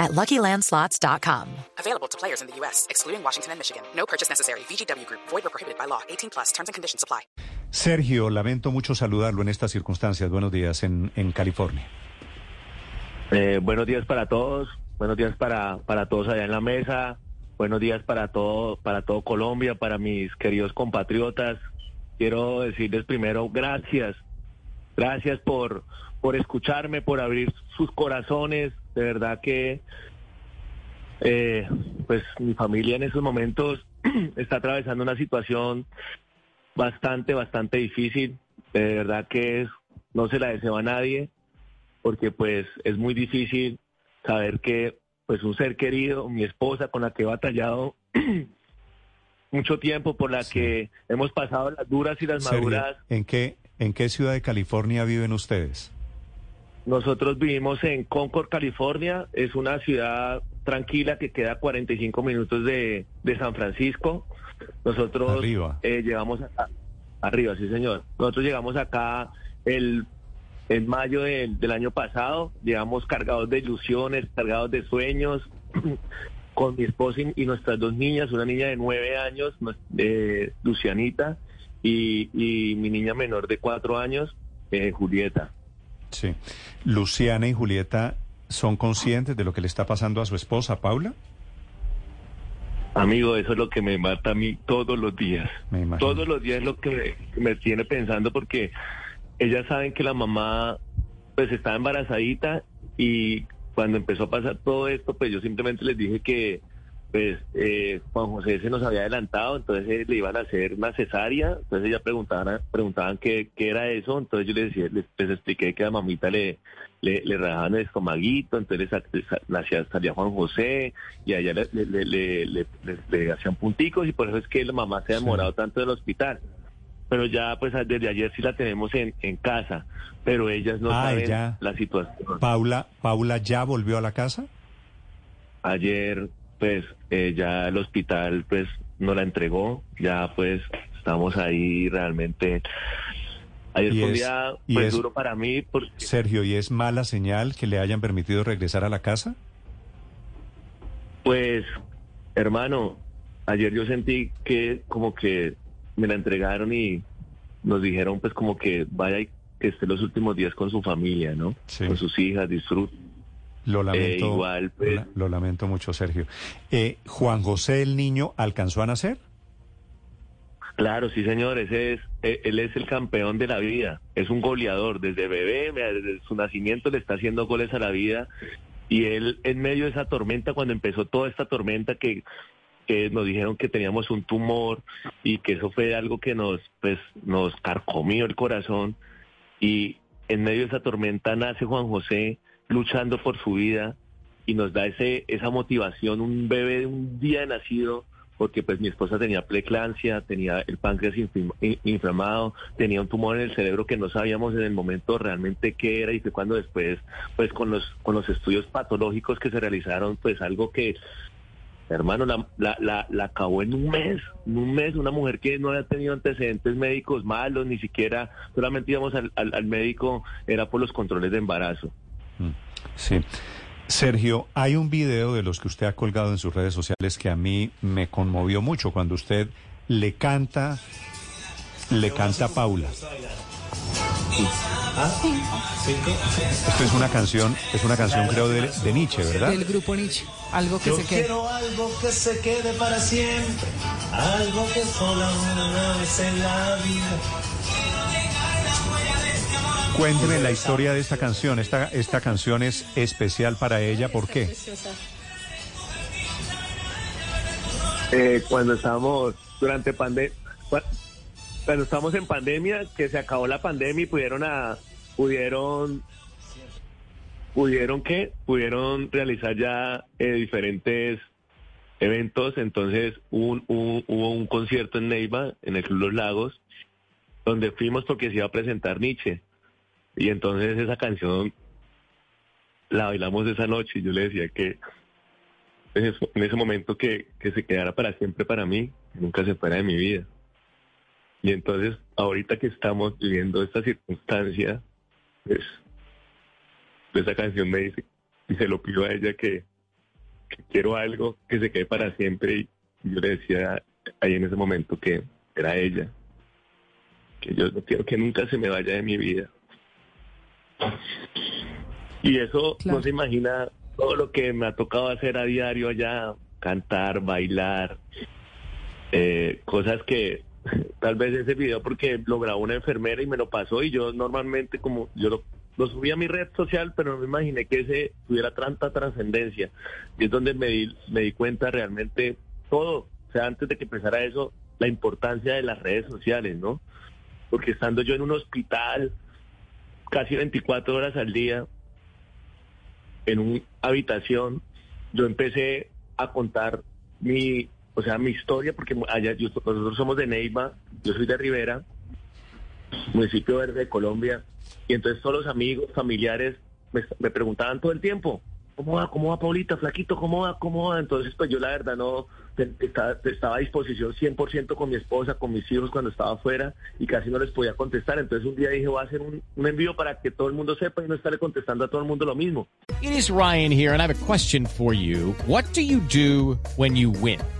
at LuckyLandSlots.com. Available to players in the U.S., excluding Washington and Michigan. No purchase necessary. VGW Group. Void or prohibited by law. 18 plus. Terms and conditions apply. Sergio, lamento mucho saludarlo en estas circunstancias. Buenos días en, en California. Eh, buenos días para todos. Buenos días para, para todos allá en la mesa. Buenos días para todo, para todo Colombia, para mis queridos compatriotas. Quiero decirles primero gracias. Gracias por, por escucharme, por abrir sus corazones. De verdad que eh, pues mi familia en esos momentos está atravesando una situación bastante, bastante difícil. De verdad que es, no se la deseo a nadie, porque pues es muy difícil saber que pues un ser querido, mi esposa con la que he batallado mucho tiempo, por la que hemos pasado las duras y las Sergio, maduras. ¿en qué, ¿En qué ciudad de California viven ustedes? Nosotros vivimos en Concord, California. Es una ciudad tranquila que queda a 45 minutos de, de San Francisco. Nosotros Arriba. eh, llegamos acá, arriba, sí señor. Nosotros llegamos acá el en mayo del, del año pasado. Llegamos cargados de ilusiones, cargados de sueños. con mi esposa y, y nuestras dos niñas, una niña de nueve años, eh, Lucianita, y, y mi niña menor de cuatro años, eh, Julieta. Sí. Luciana y Julieta son conscientes de lo que le está pasando a su esposa, Paula. Amigo, eso es lo que me mata a mí todos los días. Me. Todos los días es lo que me, que me tiene pensando porque ellas saben que la mamá pues estaba embarazadita y cuando empezó a pasar todo esto, pues yo simplemente les dije que pues eh, Juan José se nos había adelantado, entonces eh, le iban a hacer una cesárea, entonces ellas preguntaban, preguntaban qué, qué era eso, entonces yo les, decía, les, les expliqué que a mamita le, le, le rajaban el estomaguito, entonces nacía- salía Juan José y a ella le, le, le, le- le- le- le hacían punticos y por eso es que la mamá se ha Sí. demorado tanto del hospital. Pero ya pues desde ayer sí la tenemos en, en casa, pero ellas no Ah, saben ya. la situación. Paula, Paula ya volvió a la casa. Ayer pues eh, ya el hospital pues no la entregó, ya pues estamos ahí realmente... Ayer fue un día pues es- duro para mí porque Sergio, ¿y es mala señal que le hayan permitido regresar a la casa? Pues, hermano, ayer yo sentí que como que me la entregaron y nos dijeron pues como que vaya y que esté los últimos días con su familia, ¿no? Sí. Con sus hijas, disfrute. Lo lamento, igual, pues. lo, la- lo lamento mucho, Sergio. Eh, Juan José, el niño, ¿alcanzó a nacer? Claro, sí, señor, ese es, eh, él es el campeón de la vida, es un goleador, desde bebé, desde su nacimiento le está haciendo goles a la vida y él en medio de esa tormenta, cuando empezó toda esta tormenta que, que nos dijeron que teníamos un tumor y que eso fue algo que nos, pues, nos carcomió el corazón y en medio de esa tormenta nace Juan José luchando por su vida y nos da ese, esa motivación, un bebé de un día nacido porque pues mi esposa tenía preeclampsia, tenía el páncreas inflamado, tenía un tumor en el cerebro que no sabíamos en el momento realmente qué era y fue cuando después pues con los con los estudios patológicos que se realizaron pues algo que hermano la, la, la, la acabó en un mes, en un mes una mujer que no había tenido antecedentes médicos malos, ni siquiera solamente íbamos al, al, al médico era por los controles de embarazo. Sí. Sergio, hay un video de los que usted ha colgado en sus redes sociales que a mí me conmovió mucho cuando usted le canta, le canta a Paula. Esto es una canción, es una canción creo de, de Nietzsche, ¿verdad? del grupo Nietzsche. Algo que Yo se quede. quiero algo que se quede para siempre, algo que solo una vez en la vida. Cuénteme la historia de esta canción. Esta, esta canción es especial para ella, ¿por qué? Eh, cuando estábamos durante pandemia, cuando estamos en pandemia, que se acabó la pandemia y pudieron a, pudieron, pudieron qué, pudieron realizar ya eh, diferentes eventos. Entonces un, hubo un concierto en Neiva, en el Club Los Lagos, donde fuimos porque se iba a presentar Nietzsche. Y entonces esa canción la bailamos esa noche y yo le decía que en ese, en ese momento que, que se quedara para siempre para mí, nunca se fuera de mi vida. Y entonces, ahorita que estamos viviendo esta circunstancia, pues, esa canción me dice, y se lo pido a ella que, que quiero algo que se quede para siempre. Y yo le decía ahí en ese momento que era ella, que yo no quiero que nunca se me vaya de mi vida. Y eso Claro. no se imagina todo lo que me ha tocado hacer a diario allá, cantar, bailar, eh, cosas que tal vez ese video porque lo grabó una enfermera y me lo pasó y yo normalmente como yo lo, lo subí a mi red social pero no me imaginé que ese tuviera tanta trascendencia y es donde me di, me di cuenta realmente todo, o sea, antes de que empezara eso, la importancia de las redes sociales, ¿no? Porque estando yo en un hospital casi 24 horas al día, en una habitación, yo empecé a contar mi, o sea, mi historia, porque allá yo- nosotros somos de Neiva, yo soy de Rivera, municipio verde de Colombia, y entonces todos los amigos, familiares me, me preguntaban todo el tiempo, ¿cómo va? ¿Cómo va Paulita? Flaquito, ¿cómo va? ¿Cómo va? Entonces pues yo la verdad no, estaba, a disposición 100% con mi esposa, con mis hijos cuando estaba afuera y casi no les podía contestar, entonces un día dije voy a hacer un, envío para que todo el mundo sepa y no estarle contestando a todo el mundo lo mismo. It is Ryan here, and I have a question for you. What do you do when you win?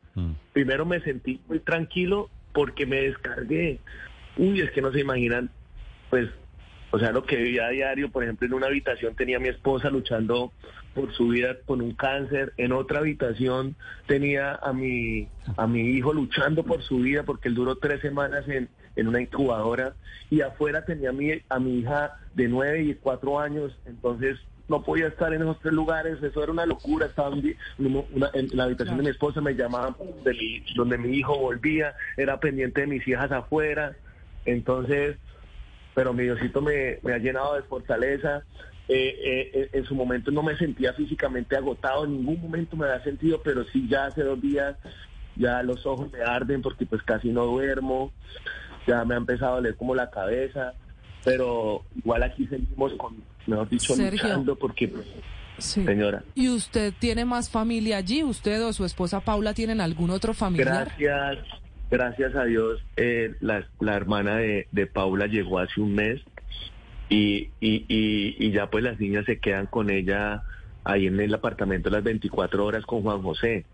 primero me sentí muy tranquilo porque me descargué. Uy, es que no se imaginan, pues, o sea, lo que vivía a diario, por ejemplo, en una habitación tenía a mi esposa luchando por su vida con un cáncer, en otra habitación tenía a mi, a mi hijo luchando por su vida porque él duró tres semanas en, en una incubadora. Y afuera tenía a mi, a mi hija de nueve y cuatro años, entonces no podía estar en esos tres lugares, eso era una locura, estaba en la habitación de mi esposa, me llamaban de mi- donde mi hijo volvía, era pendiente de mis hijas afuera, entonces, pero mi Diosito me, me ha llenado de fortaleza, eh, eh, eh, en su momento no me sentía físicamente agotado, en ningún momento me había sentido, pero sí ya hace dos días ya los ojos me arden porque pues casi no duermo, ya me ha empezado a doler como la cabeza, pero igual aquí seguimos con, mejor dicho, Sergio. luchando porque, pues, Sí. señora, ¿Y usted tiene más familia allí? ¿Usted o su esposa Paula tienen algún otro familiar? gracias, gracias a Dios, eh, la, la hermana de, de Paula llegó hace un mes y, y, y, y ya pues las niñas se quedan con ella ahí en el apartamento las 24 horas con Juan José.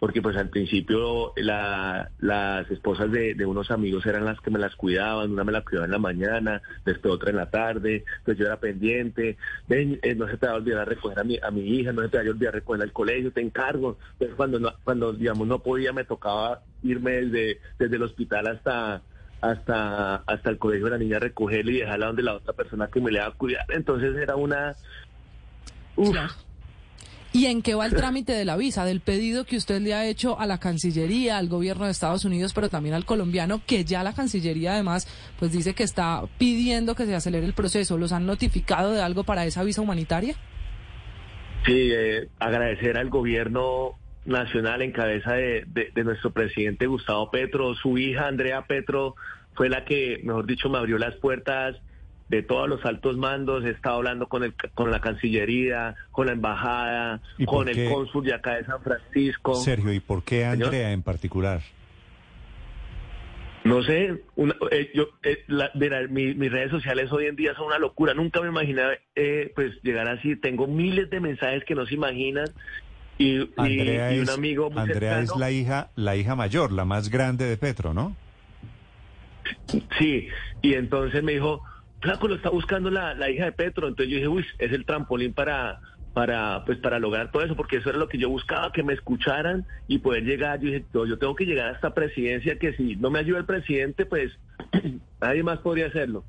Porque pues al principio la- las esposas de, de unos amigos eran las que me las cuidaban, una me la cuidaba en la mañana, después otra en la tarde, pues yo era pendiente, eh, no se te va a olvidar recoger a mi, a mi hija, no se te va a olvidar recogerla al colegio, te encargo. Entonces cuando, no- cuando digamos no podía me tocaba irme desde, desde el hospital hasta hasta hasta el colegio de la niña recogerla y dejarla donde la otra persona que me le va a cuidar. Entonces era una... Uf. ¿Y en qué va el trámite de la visa, del pedido que usted le ha hecho a la Cancillería, al gobierno de Estados Unidos, pero también al colombiano, que ya la Cancillería además pues dice que está pidiendo que se acelere el proceso? ¿Los han notificado de algo para esa visa humanitaria? Sí, eh, agradecer al gobierno nacional en cabeza de, de- de nuestro presidente Gustavo Petro. Su hija Andrea Petro fue la que, mejor dicho, me abrió las puertas de todos los altos mandos. He estado hablando con, el, con la Cancillería, con la Embajada, ¿Y por con el cónsul de acá de San Francisco. Sergio, ¿y por qué Señor. Andrea en particular? No sé, una- eh, yo, eh, la- mira, mi- mis redes sociales hoy en día son una locura. Nunca me imaginé eh, pues llegar así. Tengo miles de mensajes que no se imaginan. Y, Andrea, y un es, amigo muy Andrea es la hija, la hija mayor, la más grande de Petro, ¿no? Sí, y entonces me dijo, Flaco, lo está buscando la, la hija de Petro. Entonces yo dije, uy, es el trampolín para, para, pues, para lograr todo eso, porque eso era lo que yo buscaba, que me escucharan y poder llegar. Yo dije, yo, yo tengo que llegar a esta presidencia, que si no me ayuda el presidente, pues nadie más podría hacerlo.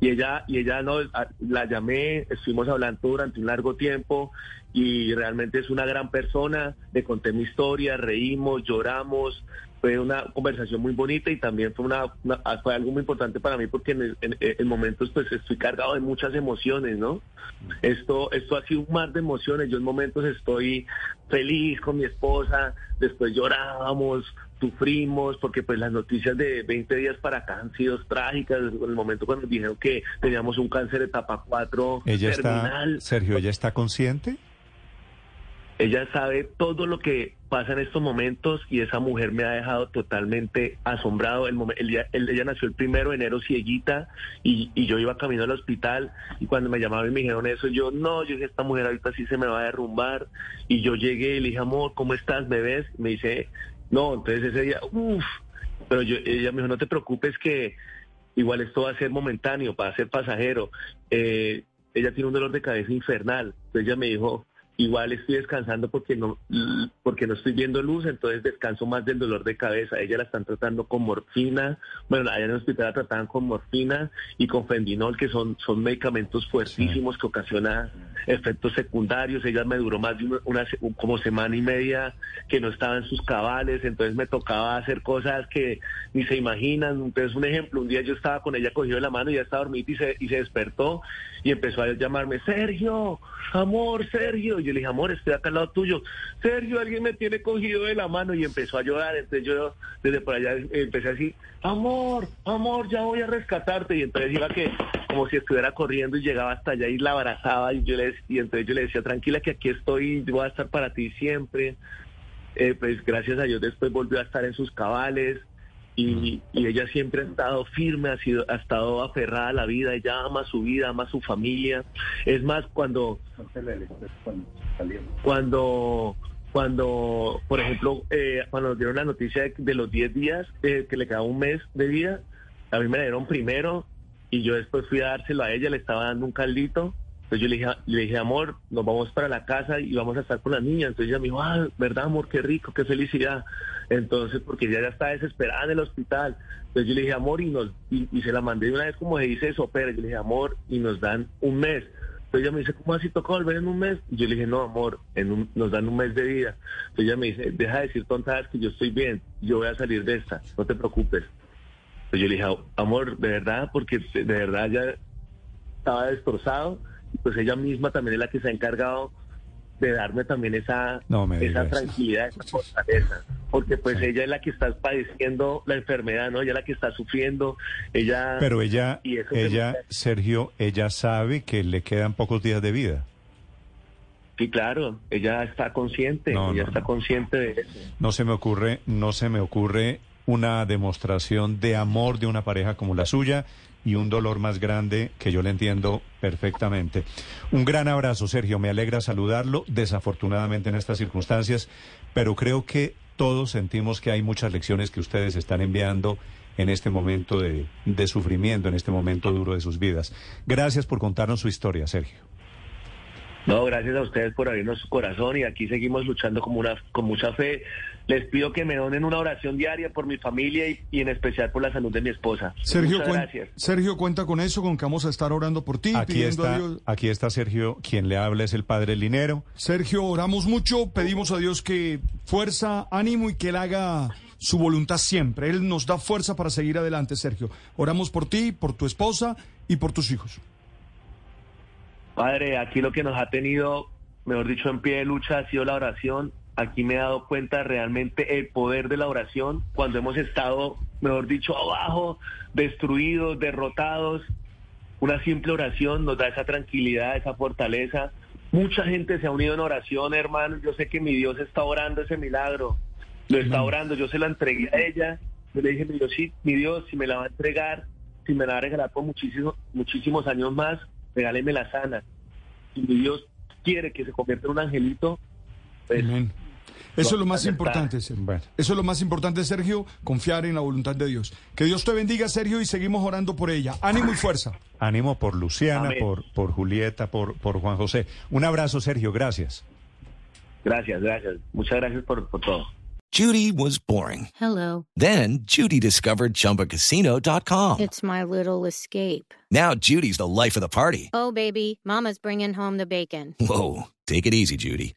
Y ella, y ella no, a- la llamé, estuvimos hablando durante un largo tiempo y realmente es una gran persona. Le conté mi historia, reímos, lloramos. Fue una conversación muy bonita y también fue una, una- fue algo muy importante para mí porque en, en- en momentos pues estoy cargado de muchas emociones, ¿no? Esto, esto ha sido un mar de emociones. Yo en momentos estoy feliz con mi esposa, después llorábamos, sufrimos, porque pues las noticias de 20 días para acá han sido trágicas. En el momento cuando dijeron que teníamos un cáncer de etapa 4 Ella está, terminal, Sergio, ¿ella está consciente? ella sabe todo lo que pasa en estos momentos y esa mujer me ha dejado totalmente asombrado. El día- el- ella nació el primero de enero cieguita y, y yo iba camino al hospital y cuando me llamaron y me dijeron eso, yo no, yo dije, esta mujer ahorita sí se me va a derrumbar. Y yo llegué y le dije, amor, ¿cómo estás, bebés? Me dice, no, entonces ese día, uff, pero yo, ella me dijo, no te preocupes que igual esto va a ser momentáneo, va a ser pasajero. Eh, ella tiene un dolor de cabeza infernal. Entonces ella me dijo, igual estoy descansando porque no, porque no estoy viendo luz, entonces descanso más del dolor de cabeza. Ella la están tratando con morfina, bueno, allá en el hospital la trataban con morfina y con fendinol, que son, son medicamentos fuertísimos que ocasionan efectos secundarios. Ella me duró más de una, una como semana y media que no estaba en sus cabales, entonces me tocaba hacer cosas que ni se imaginan. Entonces, un ejemplo, un día yo estaba con ella cogido de la mano y ella estaba dormida y se, y se despertó y empezó a llamarme, Sergio, amor, Sergio. Yo le dije, amor, estoy acá al lado tuyo. Sergio, alguien me tiene cogido de la mano y empezó a llorar. Entonces yo desde por allá empecé a decir, amor, amor, ya voy a rescatarte. Y entonces iba que como si estuviera corriendo y llegaba hasta allá y la abrazaba y yo le y entonces yo le decía, tranquila que aquí estoy, voy a estar para ti siempre. Eh, pues gracias a Dios después volvió a estar en sus cabales y, y ella siempre ha estado firme, ha sido, ha estado aferrada a la vida, ella ama su vida, ama su familia. Es más, cuando cuando cuando por ejemplo eh, cuando nos dieron la noticia de, los 10 días eh, que le quedaba un mes de vida a mí me la dieron primero y yo después fui a dárselo a ella le estaba dando un caldito entonces yo le dije le dije amor nos vamos para la casa y vamos a estar con la niña entonces ella me dijo ah verdad amor qué rico qué felicidad entonces porque ella ya está desesperada en el hospital entonces yo le dije amor y nos y, se la mandé una vez como se dice eso pero yo le dije amor y nos dan un mes entonces ella me dice, ¿cómo así toca volver en un mes? Yo le dije, no, amor, en un- nos dan un mes de vida. Entonces ella me dice, deja de decir tontadas que yo estoy bien, yo voy a salir de esta, no te preocupes. Entonces yo le dije, amor, de verdad, porque de verdad ya estaba destrozado. Pues ella misma también es la que se ha encargado de darme también esa, No esa eso. tranquilidad, esa fortaleza. Porque pues ella es la que está padeciendo la enfermedad, ¿no? Ella es la que está sufriendo, ella... Pero ella, Y eso ella, Sergio, ella sabe que le quedan pocos días de vida. Sí, claro, ella está consciente, No, ella no, está consciente de eso. No se me ocurre, no se me ocurre una demostración de amor de una pareja como la suya y un dolor más grande que yo le entiendo perfectamente. Un gran abrazo, Sergio. Me alegra saludarlo, desafortunadamente en estas circunstancias, pero creo que todos sentimos que hay muchas lecciones que ustedes están enviando en este momento de, de sufrimiento, en este momento duro de sus vidas. Gracias por contarnos su historia, Sergio. No, gracias a ustedes por abrirnos su corazón y aquí seguimos luchando como una, con mucha fe. Les pido que me donen una oración diaria por mi familia y, y en especial por la salud de mi esposa. Sergio, Muchas cuen- gracias. Sergio, cuenta con eso, con que vamos a estar orando por ti, Aquí pidiendo a está, Dios. aquí está Sergio, quien le habla es el padre Linero. Sergio, oramos mucho, pedimos a Dios que fuerza, ánimo y que Él haga su voluntad siempre. Él nos da fuerza para seguir adelante, Sergio. Oramos por ti, por tu esposa y por tus hijos. Padre, aquí lo que nos ha tenido, mejor dicho, en pie de lucha ha sido la oración. Aquí me he dado cuenta realmente el poder de la oración cuando hemos estado, mejor dicho, abajo, destruidos, derrotados. Una simple oración nos da esa tranquilidad, esa fortaleza. Mucha gente se ha unido en oración, hermano. Yo sé que mi Dios está orando ese milagro. Lo está orando. Yo se la entregué a ella. Yo le dije, mi Dios, sí, mi Dios, si me la va a entregar, si me la va a regalar por muchísimos, muchísimos años más, regáleme la sana. Si mi Dios quiere que se convierta en un angelito, pues. Eso es lo más importante, Sergio. Bueno. Eso es lo más importante, Sergio, confiar en la voluntad de Dios. Que Dios te bendiga, Sergio, y seguimos orando por ella. Ánimo y fuerza. Ánimo por Luciana, Amén. por, por Julieta, por, por Juan José. Un abrazo, Sergio, gracias. gracias, gracias. Muchas gracias por, por todo. Judy was boring. Hello. Then Judy discovered ChumbaCasino.com. It's my little escape. Now Judy's the life of the party. Oh, baby, Mama's bringing home the bacon. Whoa, take it easy, Judy.